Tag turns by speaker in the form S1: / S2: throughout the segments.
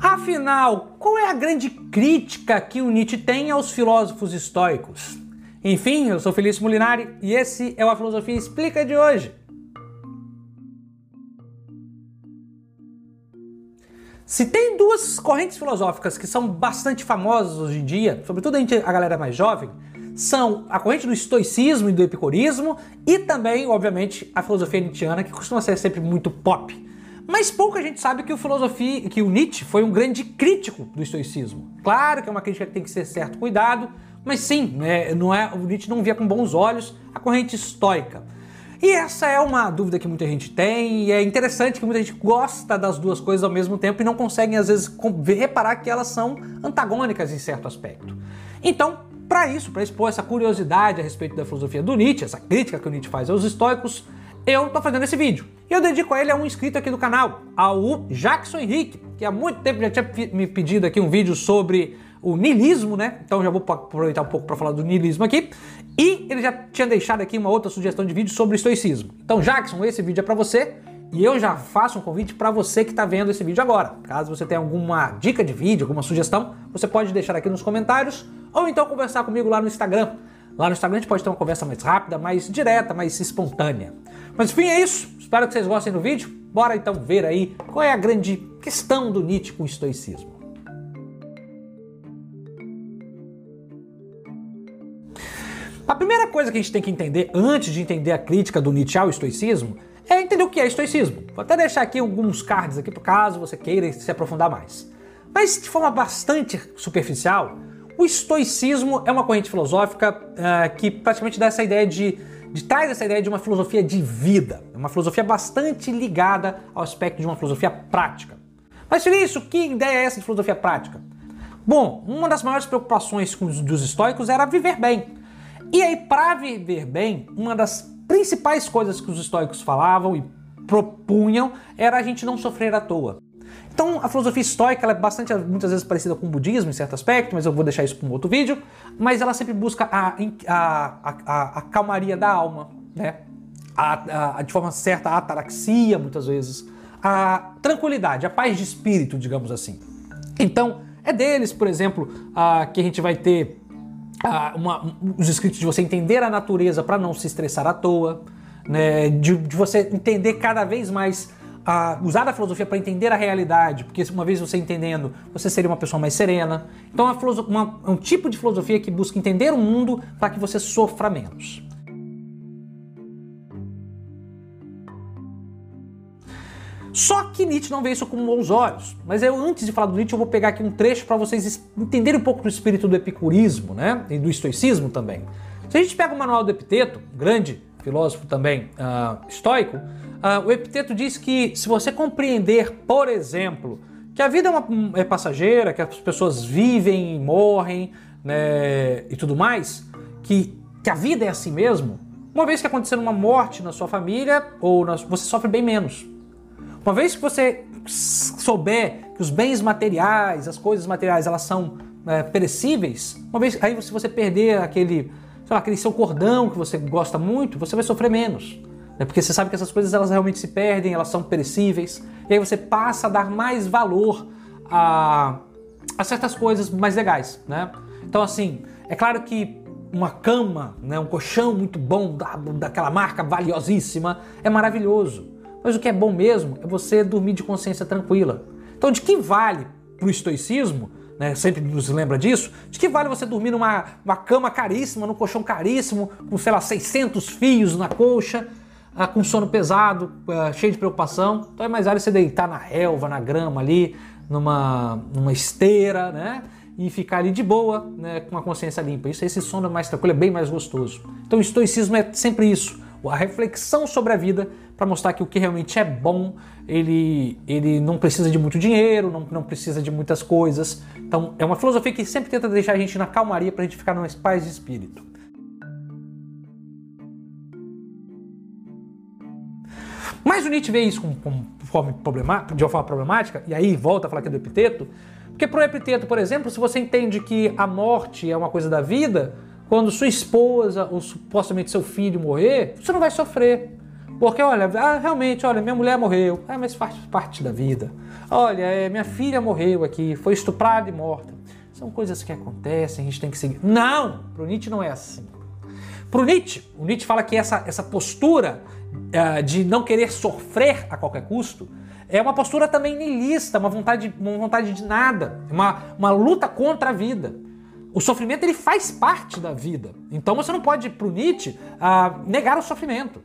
S1: Afinal, qual é a grande crítica que o Nietzsche tem aos filósofos estoicos? Enfim, eu sou Felício Molinari e esse é o A Filosofia Explica de hoje. Se tem duas correntes filosóficas que são bastante famosas hoje em dia, sobretudo a galera mais jovem, são a corrente do estoicismo e do epicurismo e também, obviamente, a filosofia nietzschiana, que costuma ser sempre muito pop. Mas pouca gente sabe que o filosofia, que o Nietzsche foi um grande crítico do estoicismo. Claro que é uma crítica que tem que ser certo cuidado, mas sim, né, não é, o Nietzsche não via com bons olhos a corrente estoica. E essa é uma dúvida que muita gente tem, e é interessante que muita gente gosta das duas coisas ao mesmo tempo e não conseguem, às vezes, reparar que elas são antagônicas em certo aspecto. Então, para isso, para expor essa curiosidade a respeito da filosofia do Nietzsche, essa crítica que o Nietzsche faz aos estoicos, eu tô fazendo esse vídeo. E eu dedico a ele a um inscrito aqui do canal, ao Jackson Henrique, que há muito tempo já tinha me pedido aqui um vídeo sobre o niilismo, né? Então já vou aproveitar um pouco para falar do niilismo aqui. E ele já tinha deixado aqui uma outra sugestão de vídeo sobre estoicismo. Então, Jackson, esse vídeo é para você. E eu já faço um convite para você que está vendo esse vídeo agora. Caso você tenha alguma dica de vídeo, alguma sugestão, você pode deixar aqui nos comentários ou então conversar comigo lá no Instagram. Lá no Instagram a gente pode ter uma conversa mais rápida, mais direta, mais espontânea. Mas enfim, é isso. Espero que vocês gostem do vídeo. Bora então ver aí qual é a grande questão do Nietzsche com o estoicismo. A primeira coisa que a gente tem que entender antes de entender a crítica do Nietzsche ao estoicismo é entender o que é estoicismo. Vou até deixar aqui alguns cards aqui por caso você queira se aprofundar mais. Mas de forma bastante superficial, o estoicismo é uma corrente filosófica uh, que praticamente dá essa ideia de, de traz essa ideia de uma filosofia de vida, uma filosofia bastante ligada ao aspecto de uma filosofia prática. Mas isso, que ideia é essa de filosofia prática? Bom, uma das maiores preocupações dos estoicos era viver bem. E aí, para viver bem, uma das principais coisas que os estoicos falavam e propunham era a gente não sofrer à toa. Então, a filosofia estoica é bastante, muitas vezes parecida com o budismo em certo aspecto, mas eu vou deixar isso para um outro vídeo. Mas ela sempre busca a, a, a, a calmaria da alma, né? A, de forma certa, a ataraxia, muitas vezes, a tranquilidade, a paz de espírito, digamos assim. Então, é deles, por exemplo, que a gente vai ter uma, os escritos de você entender a natureza para não se estressar à toa, né, de, de, você entender cada vez mais, usar a filosofia para entender a realidade, porque uma vez você entendendo, você seria uma pessoa mais serena. Então é um tipo de filosofia que busca entender o mundo para que você sofra menos. Só que Nietzsche não vê isso com bons olhos. Mas eu, antes de falar do Nietzsche, eu vou pegar aqui um trecho para vocês entenderem um pouco do espírito do epicurismo, né? E do estoicismo também. Se a gente pega o manual do Epiteto, grande filósofo também uh, estoico, uh, o Epiteto diz que se você compreender, por exemplo, que a vida é, uma, é passageira, que as pessoas vivem e morrem, né, e tudo mais, que, que a vida é assim mesmo, uma vez que acontecer uma morte na sua família, ou na, você sofre bem menos. Uma vez que você souber que os bens materiais, as coisas materiais, elas são é, perecíveis, uma vez aí se você perder aquele, lá, aquele seu cordão que você gosta muito, você vai sofrer menos. Né? Porque você sabe que essas coisas elas realmente se perdem, elas são perecíveis. E aí você passa a dar mais valor a, a certas coisas mais legais. Né? Então, assim, é claro que uma cama, né, um colchão muito bom, da, daquela marca valiosíssima, é maravilhoso. Mas o que é bom mesmo é você dormir de consciência tranquila. Então, de que vale para o estoicismo, né, sempre nos lembra disso, de que vale você dormir numa uma cama caríssima, num colchão caríssimo, com, sei lá, 600 fios na ah, com sono pesado, ah, cheio de preocupação. Então é mais vale você deitar na relva, na grama ali, numa, numa esteira, né? E ficar ali de boa, né, com a consciência limpa. Isso, esse sono é mais tranquilo, é bem mais gostoso. Então o estoicismo é sempre isso a reflexão sobre a vida para mostrar que o que realmente é bom, ele, ele não precisa de muito dinheiro, não, não precisa de muitas coisas. Então é uma filosofia que sempre tenta deixar a gente na calmaria para a gente ficar numa paz de espírito. Mas o Nietzsche vê isso com, com forma de uma forma problemática, e aí volta a falar aqui do epiteto, porque para o epiteto, por exemplo, se você entende que a morte é uma coisa da vida, quando sua esposa ou supostamente seu filho morrer, você não vai sofrer. Porque, olha, ah, realmente, olha, minha mulher morreu, ah, mas faz parte da vida. Olha, é, minha filha morreu aqui, foi estuprada e morta. São coisas que acontecem, a gente tem que seguir. Não! Pro Nietzsche não é assim. Pro Nietzsche, o Nietzsche fala que essa, essa postura uh, de não querer sofrer a qualquer custo é uma postura também niilista, uma vontade, uma vontade de nada, uma, uma luta contra a vida. O sofrimento ele faz parte da vida. Então você não pode, pro Nietzsche, uh, negar o sofrimento.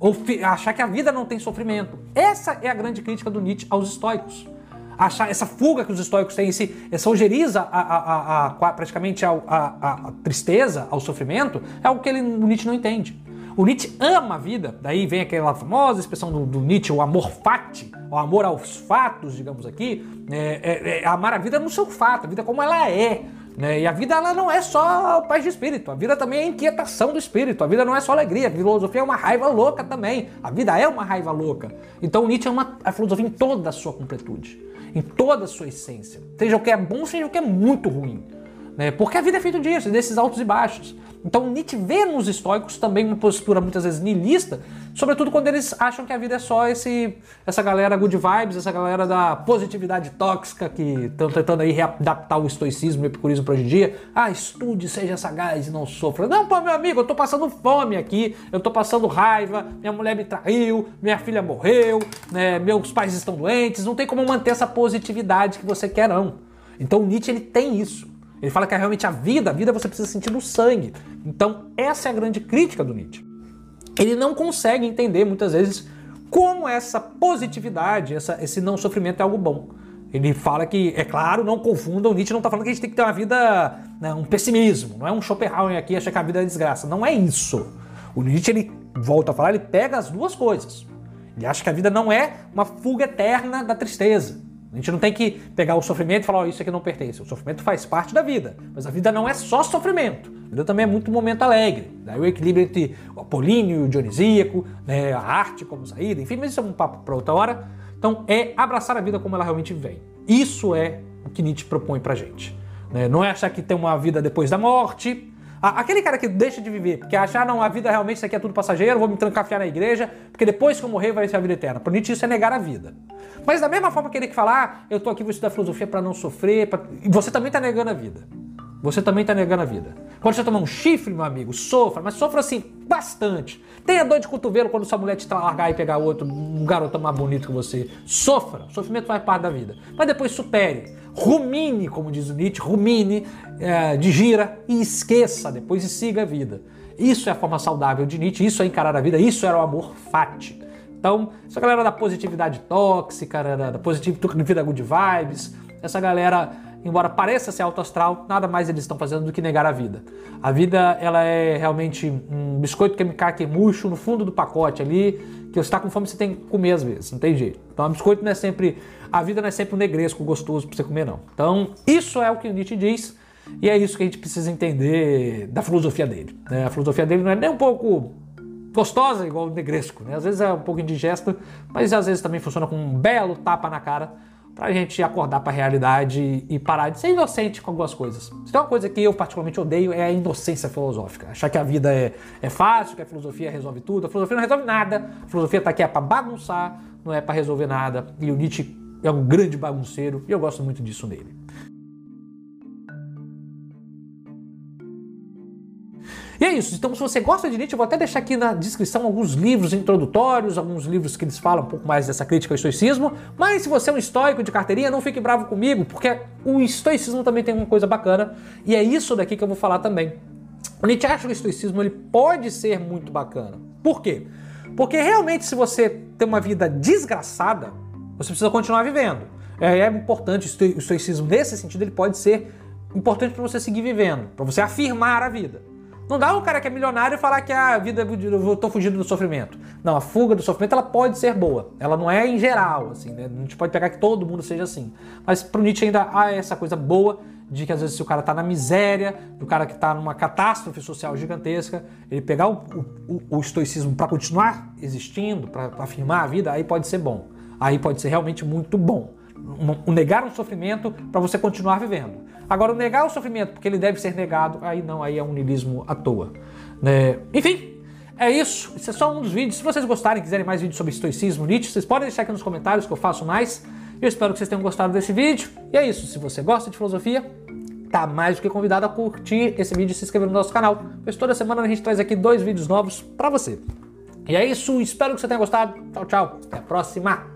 S1: Ou achar que a vida não tem sofrimento. Essa é a grande crítica do Nietzsche aos estoicos achar essa fuga que os estoicos têm, esse, essa ojeriza a, a, a, praticamente a, tristeza, ao sofrimento, é algo que ele, o Nietzsche não entende. O Nietzsche ama a vida, daí vem aquela famosa expressão do, do Nietzsche, o amor fati, o amor aos fatos, digamos aqui, é, é, é amar a vida no seu fato, a vida como ela é. Né? E a vida ela não é só paz de espírito, a vida também é inquietação do espírito, a vida não é só alegria, a filosofia é uma raiva louca também, a vida é uma raiva louca. Então Nietzsche ama a filosofia em toda a sua completude em toda a sua essência. Seja o que é bom, seja o que é muito ruim. Né? Porque a vida é feita disso, desses altos e baixos. Então Nietzsche vê nos estoicos também uma postura muitas vezes niilista, sobretudo quando eles acham que a vida é só esse, essa galera good vibes, essa galera da positividade tóxica que estão tentando aí readaptar o estoicismo e o epicurismo para hoje em dia. Ah, estude, seja sagaz e não sofra. Não, pô, meu amigo, eu tô passando fome aqui, eu tô passando raiva, minha mulher me traiu, minha filha morreu, né, meus pais estão doentes, não tem como manter essa positividade que você quer não. Então Nietzsche ele tem isso. Ele fala que é realmente a vida, a vida você precisa sentir no sangue. Então, essa é a grande crítica do Nietzsche. Ele não consegue entender muitas vezes como essa positividade, essa, esse não sofrimento é algo bom. Ele fala que, é claro, não confundam, o Nietzsche não está falando que a gente tem que ter uma vida, né, um pessimismo, não é um Schopenhauer aqui achar que a vida é desgraça. Não é isso. O Nietzsche, ele volta a falar, ele pega as duas coisas. Ele acha que a vida não é uma fuga eterna da tristeza. A gente não tem que pegar o sofrimento e falar, oh, isso aqui não pertence. O sofrimento faz parte da vida, mas a vida não é só sofrimento. A vida também é muito momento alegre. Daí o equilíbrio entre o apolíneo e o dionisíaco, né, a arte como saída, enfim, mas isso é um papo para outra hora. Então é abraçar a vida como ela realmente vem. Isso é o que Nietzsche propõe pra gente. Né? Não é achar que tem uma vida depois da morte, Aquele cara que deixa de viver, porque achar, não, a vida realmente isso aqui é tudo passageiro, vou me trancafiar na igreja, porque depois que eu morrer vai ser a vida eterna. Para Nietzsche isso é negar a vida. Mas da mesma forma que ele que falar, ah, eu tô aqui vou estudar filosofia para não sofrer, pra... você também tá negando a vida. Você também tá negando a vida. Quando você tomar um chifre, meu amigo, sofra, mas sofra assim, bastante. Tenha dor de cotovelo quando sua mulher te largar e pegar outro, um garoto mais bonito que você. Sofra, o sofrimento faz parte da vida. Mas depois supere rumine, como diz o Nietzsche, rumine, é, digira e esqueça depois e siga a vida. Isso é a forma saudável de Nietzsche, isso é encarar a vida, isso era o amor fati. Então, essa galera da positividade tóxica, da, da positividade good vibes, essa galera, embora pareça ser alto astral, nada mais eles estão fazendo do que negar a vida. A vida, ela é realmente um biscoito que murcho no fundo do pacote ali, que você está com fome, você tem que comer às vezes, não tem jeito. Então, biscoito não é sempre a vida não é sempre um negresco gostoso para você comer, não. Então, isso é o que Nietzsche diz, e é isso que a gente precisa entender da filosofia dele. Né? A filosofia dele não é nem um pouco gostosa, igual o negresco, né? Às vezes é um pouco indigesto, mas às vezes também funciona com um belo tapa na cara para a gente acordar para a realidade e parar de ser inocente com algumas coisas. Se tem uma coisa que eu particularmente odeio é a inocência filosófica. Achar que a vida é, é fácil, que a filosofia resolve tudo. A filosofia não resolve nada. A filosofia está aqui é para bagunçar, não é para resolver nada. E o Nietzsche é um grande bagunceiro e eu gosto muito disso nele. E é isso. Então, se você gosta de Nietzsche, eu vou até deixar aqui na descrição alguns livros introdutórios, alguns livros que eles falam um pouco mais dessa crítica ao estoicismo. Mas se você é um estoico de carteirinha, não fique bravo comigo, porque o estoicismo também tem uma coisa bacana. E é isso daqui que eu vou falar também. O Nietzsche acha que o estoicismo ele pode ser muito bacana. Por quê? Porque realmente, se você tem uma vida desgraçada, você precisa continuar vivendo. É, é importante, o estoicismo nesse sentido, ele pode ser importante para você seguir vivendo, para você afirmar a vida. Não dá o cara que é milionário falar que a vida eu estou fugindo do sofrimento. Não, a fuga do sofrimento ela pode ser boa. Ela não é em geral, assim, né? A gente pode pegar que todo mundo seja assim. Mas para o Nietzsche ainda há essa coisa boa de que às vezes se o cara está na miséria, o cara que está numa catástrofe social gigantesca, ele pegar o, o, o estoicismo para continuar existindo, para afirmar a vida, aí pode ser bom aí pode ser realmente muito bom. O negar um sofrimento para você continuar vivendo. Agora, o negar o sofrimento porque ele deve ser negado, aí não, aí é um niilismo à toa. Né? Enfim, É isso, isso é só um dos vídeos. Se vocês gostarem, quiserem mais vídeos sobre estoicismo, Nietzsche, vocês podem deixar aqui nos comentários que eu faço mais. Eu espero que vocês tenham gostado desse vídeo. E é isso, se você gosta de filosofia, tá mais do que convidado a curtir esse vídeo e se inscrever no nosso canal, pois toda semana a gente traz aqui dois vídeos novos para você. E é isso, espero que você tenha gostado. Tchau, tchau. Até a próxima.